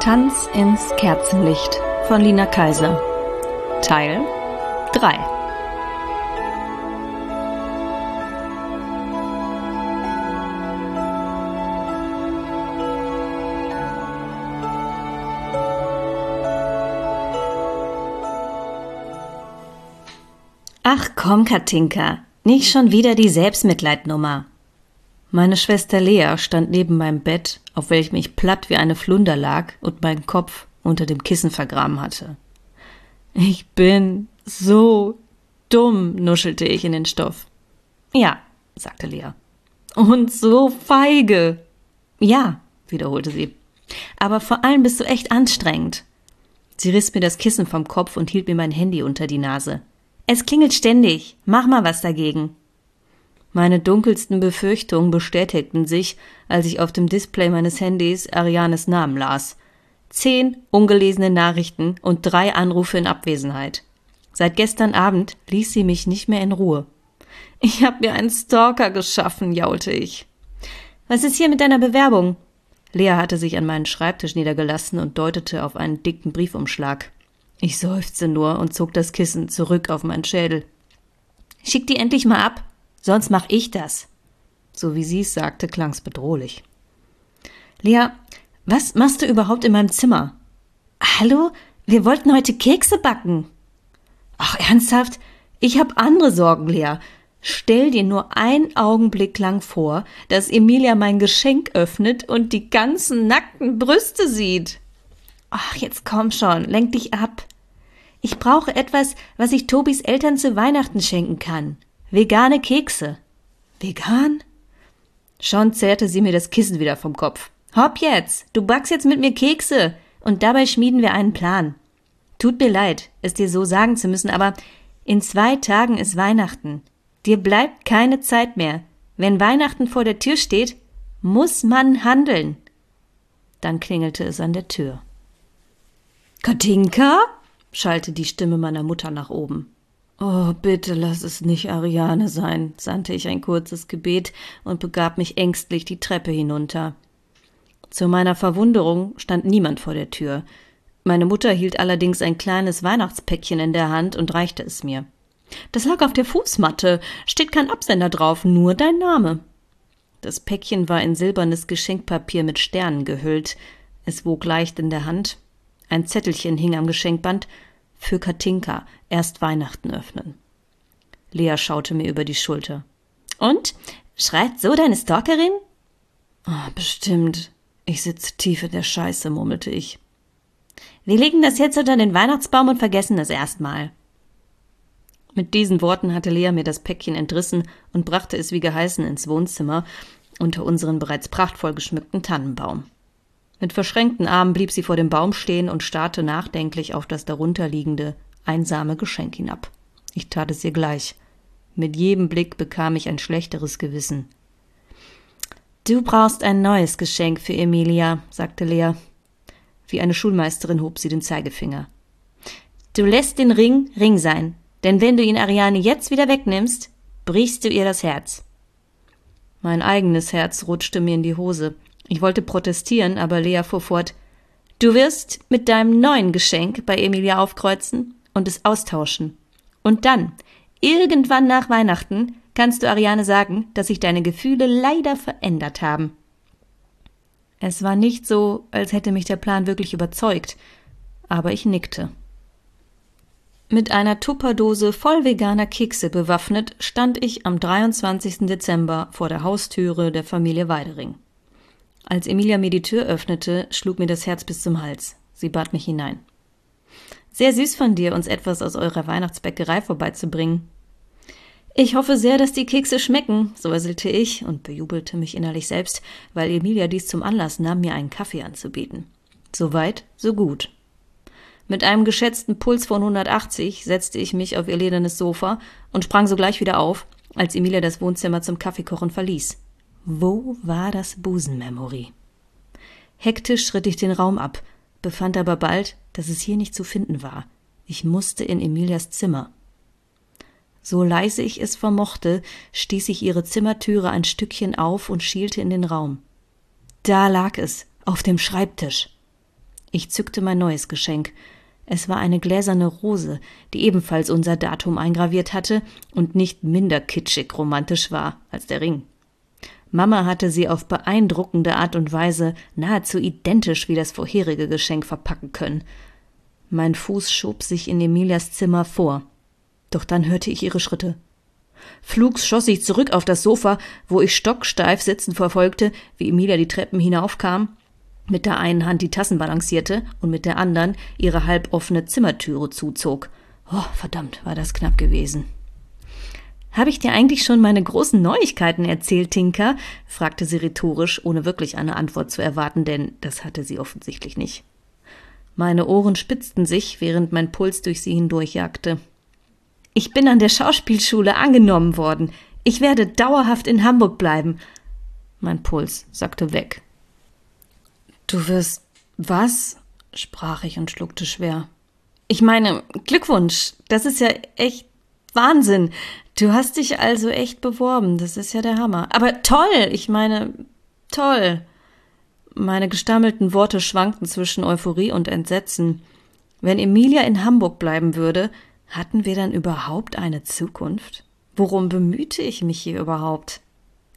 Tanz ins Kerzenlicht von Lina Kaiser. Teil 3. Ach komm, Katinka, nicht schon wieder die Selbstmitleidnummer. Meine Schwester Lea stand neben meinem Bett, auf welchem ich platt wie eine Flunder lag und meinen Kopf unter dem Kissen vergraben hatte. Ich bin so dumm, nuschelte ich in den Stoff. Ja, sagte Lea. Und so feige. Ja, wiederholte sie. Aber vor allem bist du echt anstrengend. Sie riss mir das Kissen vom Kopf und hielt mir mein Handy unter die Nase. Es klingelt ständig. Mach mal was dagegen. Meine dunkelsten Befürchtungen bestätigten sich, als ich auf dem Display meines Handys Arianes Namen las. Zehn ungelesene Nachrichten und drei Anrufe in Abwesenheit. Seit gestern Abend ließ sie mich nicht mehr in Ruhe. Ich hab mir einen Stalker geschaffen, jaulte ich. Was ist hier mit deiner Bewerbung? Lea hatte sich an meinen Schreibtisch niedergelassen und deutete auf einen dicken Briefumschlag. Ich seufzte nur und zog das Kissen zurück auf meinen Schädel. Schick die endlich mal ab, Sonst mach ich das. So wie sie es sagte, klang's bedrohlich. Lea, was machst du überhaupt in meinem Zimmer? Hallo? Wir wollten heute Kekse backen. Ach, ernsthaft? Ich hab andere Sorgen, Lea. Stell dir nur einen Augenblick lang vor, dass Emilia mein Geschenk öffnet und die ganzen nackten Brüste sieht. Ach, jetzt komm schon, lenk dich ab. Ich brauche etwas, was ich Tobis Eltern zu Weihnachten schenken kann. Vegane Kekse. Vegan? Schon zerrte sie mir das Kissen wieder vom Kopf. Hopp jetzt, du backst jetzt mit mir Kekse und dabei schmieden wir einen Plan. Tut mir leid, es dir so sagen zu müssen, aber in zwei Tagen ist Weihnachten. Dir bleibt keine Zeit mehr. Wenn Weihnachten vor der Tür steht, muss man handeln. Dann klingelte es an der Tür. Katinka? schallte die Stimme meiner Mutter nach oben. Oh, bitte lass es nicht Ariane sein, sandte ich ein kurzes Gebet und begab mich ängstlich die Treppe hinunter. Zu meiner Verwunderung stand niemand vor der Tür. Meine Mutter hielt allerdings ein kleines Weihnachtspäckchen in der Hand und reichte es mir. Das lag auf der Fußmatte, steht kein Absender drauf, nur dein Name. Das Päckchen war in silbernes Geschenkpapier mit Sternen gehüllt. Es wog leicht in der Hand. Ein Zettelchen hing am Geschenkband für Katinka erst Weihnachten öffnen. Lea schaute mir über die Schulter. Und? Schreit so deine Stalkerin? Oh, bestimmt. Ich sitze tief in der Scheiße, murmelte ich. Wir legen das jetzt unter den Weihnachtsbaum und vergessen das erstmal. Mit diesen Worten hatte Lea mir das Päckchen entrissen und brachte es wie geheißen ins Wohnzimmer unter unseren bereits prachtvoll geschmückten Tannenbaum. Mit verschränkten Armen blieb sie vor dem Baum stehen und starrte nachdenklich auf das darunterliegende, einsame Geschenk hinab. Ich tat es ihr gleich. Mit jedem Blick bekam ich ein schlechteres Gewissen. Du brauchst ein neues Geschenk für Emilia, sagte Lea. Wie eine Schulmeisterin hob sie den Zeigefinger. Du lässt den Ring Ring sein, denn wenn du ihn Ariane jetzt wieder wegnimmst, brichst du ihr das Herz. Mein eigenes Herz rutschte mir in die Hose. Ich wollte protestieren, aber Lea fuhr fort. Du wirst mit deinem neuen Geschenk bei Emilia aufkreuzen und es austauschen. Und dann, irgendwann nach Weihnachten, kannst du Ariane sagen, dass sich deine Gefühle leider verändert haben. Es war nicht so, als hätte mich der Plan wirklich überzeugt, aber ich nickte. Mit einer Tupperdose voll veganer Kekse bewaffnet stand ich am 23. Dezember vor der Haustüre der Familie Weidering. Als Emilia mir die Tür öffnete, schlug mir das Herz bis zum Hals. Sie bat mich hinein. Sehr süß von dir, uns etwas aus eurer Weihnachtsbäckerei vorbeizubringen. Ich hoffe sehr, dass die Kekse schmecken, säuselte ich und bejubelte mich innerlich selbst, weil Emilia dies zum Anlass nahm, mir einen Kaffee anzubieten. So weit, so gut. Mit einem geschätzten Puls von 180 setzte ich mich auf ihr ledernes Sofa und sprang sogleich wieder auf, als Emilia das Wohnzimmer zum Kaffeekochen verließ. Wo war das Busenmemory? Hektisch schritt ich den Raum ab, befand aber bald, dass es hier nicht zu finden war. Ich musste in Emilias Zimmer. So leise ich es vermochte, stieß ich ihre Zimmertüre ein Stückchen auf und schielte in den Raum. Da lag es, auf dem Schreibtisch. Ich zückte mein neues Geschenk. Es war eine gläserne Rose, die ebenfalls unser Datum eingraviert hatte und nicht minder kitschig romantisch war als der Ring. Mama hatte sie auf beeindruckende Art und Weise nahezu identisch wie das vorherige Geschenk verpacken können. Mein Fuß schob sich in Emilias Zimmer vor. Doch dann hörte ich ihre Schritte. Flugs schoss ich zurück auf das Sofa, wo ich stocksteif sitzend verfolgte, wie Emilia die Treppen hinaufkam, mit der einen Hand die Tassen balancierte und mit der anderen ihre halboffene Zimmertüre zuzog. Oh, verdammt, war das knapp gewesen. Habe ich dir eigentlich schon meine großen Neuigkeiten erzählt, Tinker? fragte sie rhetorisch, ohne wirklich eine Antwort zu erwarten, denn das hatte sie offensichtlich nicht. Meine Ohren spitzten sich, während mein Puls durch sie hindurchjagte. Ich bin an der Schauspielschule angenommen worden. Ich werde dauerhaft in Hamburg bleiben. Mein Puls sackte weg. Du wirst was? sprach ich und schluckte schwer. Ich meine, Glückwunsch. Das ist ja echt Wahnsinn. Du hast dich also echt beworben. Das ist ja der Hammer. Aber toll. Ich meine, toll. Meine gestammelten Worte schwankten zwischen Euphorie und Entsetzen. Wenn Emilia in Hamburg bleiben würde, hatten wir dann überhaupt eine Zukunft? Worum bemühte ich mich hier überhaupt?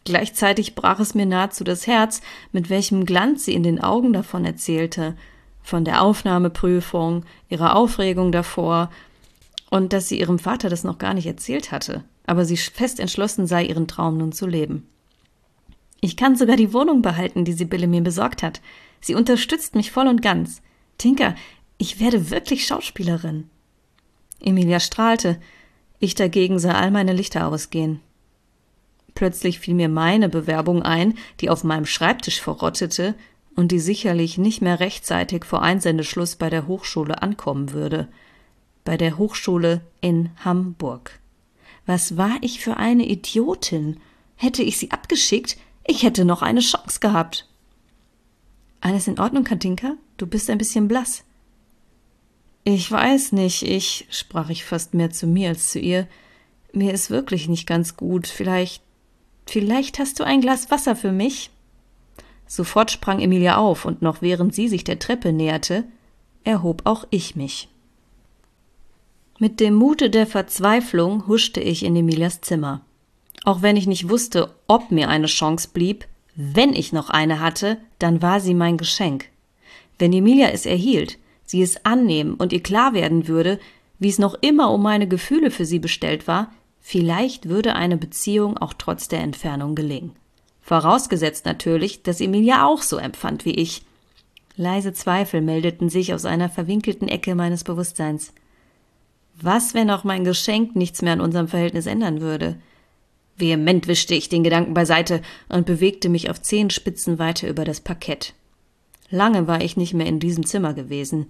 Gleichzeitig brach es mir nahezu das Herz, mit welchem Glanz sie in den Augen davon erzählte, von der Aufnahmeprüfung, ihrer Aufregung davor, und dass sie ihrem Vater das noch gar nicht erzählt hatte, aber sie fest entschlossen sei, ihren Traum nun zu leben. Ich kann sogar die Wohnung behalten, die Sibylle mir besorgt hat. Sie unterstützt mich voll und ganz. Tinker, ich werde wirklich Schauspielerin. Emilia strahlte. Ich dagegen sah all meine Lichter ausgehen. Plötzlich fiel mir meine Bewerbung ein, die auf meinem Schreibtisch verrottete und die sicherlich nicht mehr rechtzeitig vor Einsendeschluss bei der Hochschule ankommen würde. Bei der Hochschule in Hamburg. Was war ich für eine Idiotin? Hätte ich sie abgeschickt, ich hätte noch eine Chance gehabt. Alles in Ordnung, Katinka? Du bist ein bisschen blass. Ich weiß nicht, ich, sprach ich fast mehr zu mir als zu ihr, mir ist wirklich nicht ganz gut. Vielleicht, vielleicht hast du ein Glas Wasser für mich? Sofort sprang Emilia auf, und noch während sie sich der Treppe näherte, erhob auch ich mich. Mit dem Mute der Verzweiflung huschte ich in Emilias Zimmer. Auch wenn ich nicht wusste, ob mir eine Chance blieb, wenn ich noch eine hatte, dann war sie mein Geschenk. Wenn Emilia es erhielt, sie es annehmen und ihr klar werden würde, wie es noch immer um meine Gefühle für sie bestellt war, vielleicht würde eine Beziehung auch trotz der Entfernung gelingen. Vorausgesetzt natürlich, dass Emilia auch so empfand wie ich. Leise Zweifel meldeten sich aus einer verwinkelten Ecke meines Bewusstseins. Was, wenn auch mein Geschenk nichts mehr an unserem Verhältnis ändern würde? Vehement wischte ich den Gedanken beiseite und bewegte mich auf Zehenspitzen weiter über das Parkett. Lange war ich nicht mehr in diesem Zimmer gewesen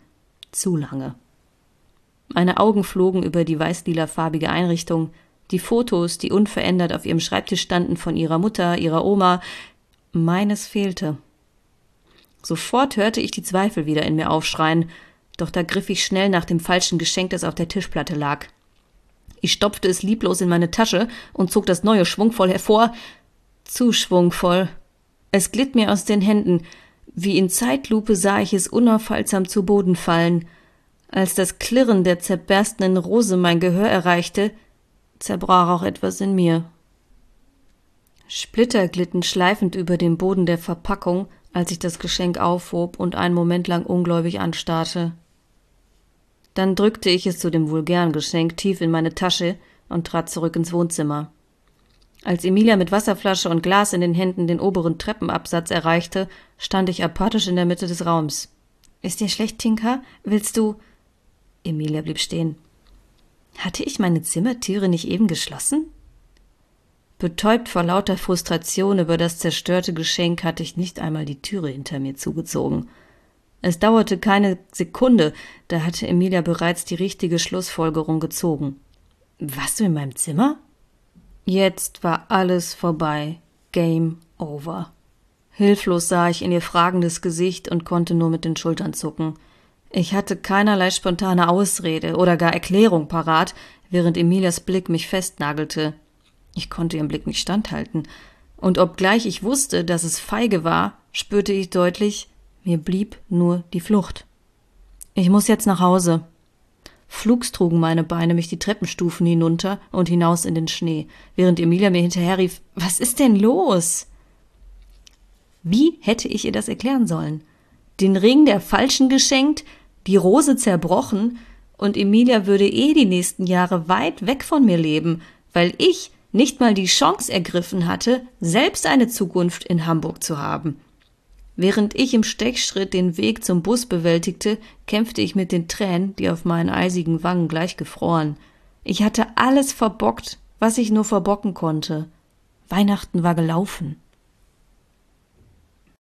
zu lange. Meine Augen flogen über die weiß-lila-farbige Einrichtung, die Fotos, die unverändert auf ihrem Schreibtisch standen von ihrer Mutter, ihrer Oma. Meines fehlte. Sofort hörte ich die Zweifel wieder in mir aufschreien, doch da griff ich schnell nach dem falschen Geschenk, das auf der Tischplatte lag. Ich stopfte es lieblos in meine Tasche und zog das neue schwungvoll hervor. Zu schwungvoll. Es glitt mir aus den Händen, wie in Zeitlupe sah ich es unaufhaltsam zu Boden fallen. Als das Klirren der zerberstenden Rose mein Gehör erreichte, zerbrach auch etwas in mir. Splitter glitten schleifend über den Boden der Verpackung, als ich das Geschenk aufhob und einen Moment lang ungläubig anstarrte. Dann drückte ich es zu dem vulgären Geschenk tief in meine Tasche und trat zurück ins Wohnzimmer. Als Emilia mit Wasserflasche und Glas in den Händen den oberen Treppenabsatz erreichte, stand ich apathisch in der Mitte des Raums. Ist dir schlecht, Tinka? Willst du? Emilia blieb stehen. Hatte ich meine Zimmertüre nicht eben geschlossen? Betäubt vor lauter Frustration über das zerstörte Geschenk hatte ich nicht einmal die Türe hinter mir zugezogen. Es dauerte keine Sekunde, da hatte Emilia bereits die richtige Schlussfolgerung gezogen. Warst du in meinem Zimmer? Jetzt war alles vorbei. Game over. Hilflos sah ich in ihr fragendes Gesicht und konnte nur mit den Schultern zucken. Ich hatte keinerlei spontane Ausrede oder gar Erklärung parat, während Emilias Blick mich festnagelte. Ich konnte ihrem Blick nicht standhalten. Und obgleich ich wusste, dass es feige war, spürte ich deutlich, mir blieb nur die Flucht. Ich muss jetzt nach Hause. Flugs trugen meine Beine mich die Treppenstufen hinunter und hinaus in den Schnee, während Emilia mir hinterherrief, was ist denn los? Wie hätte ich ihr das erklären sollen? Den Ring der Falschen geschenkt, die Rose zerbrochen, und Emilia würde eh die nächsten Jahre weit weg von mir leben, weil ich nicht mal die Chance ergriffen hatte, selbst eine Zukunft in Hamburg zu haben. Während ich im Stechschritt den Weg zum Bus bewältigte, kämpfte ich mit den Tränen, die auf meinen eisigen Wangen gleich gefroren. Ich hatte alles verbockt, was ich nur verbocken konnte. Weihnachten war gelaufen.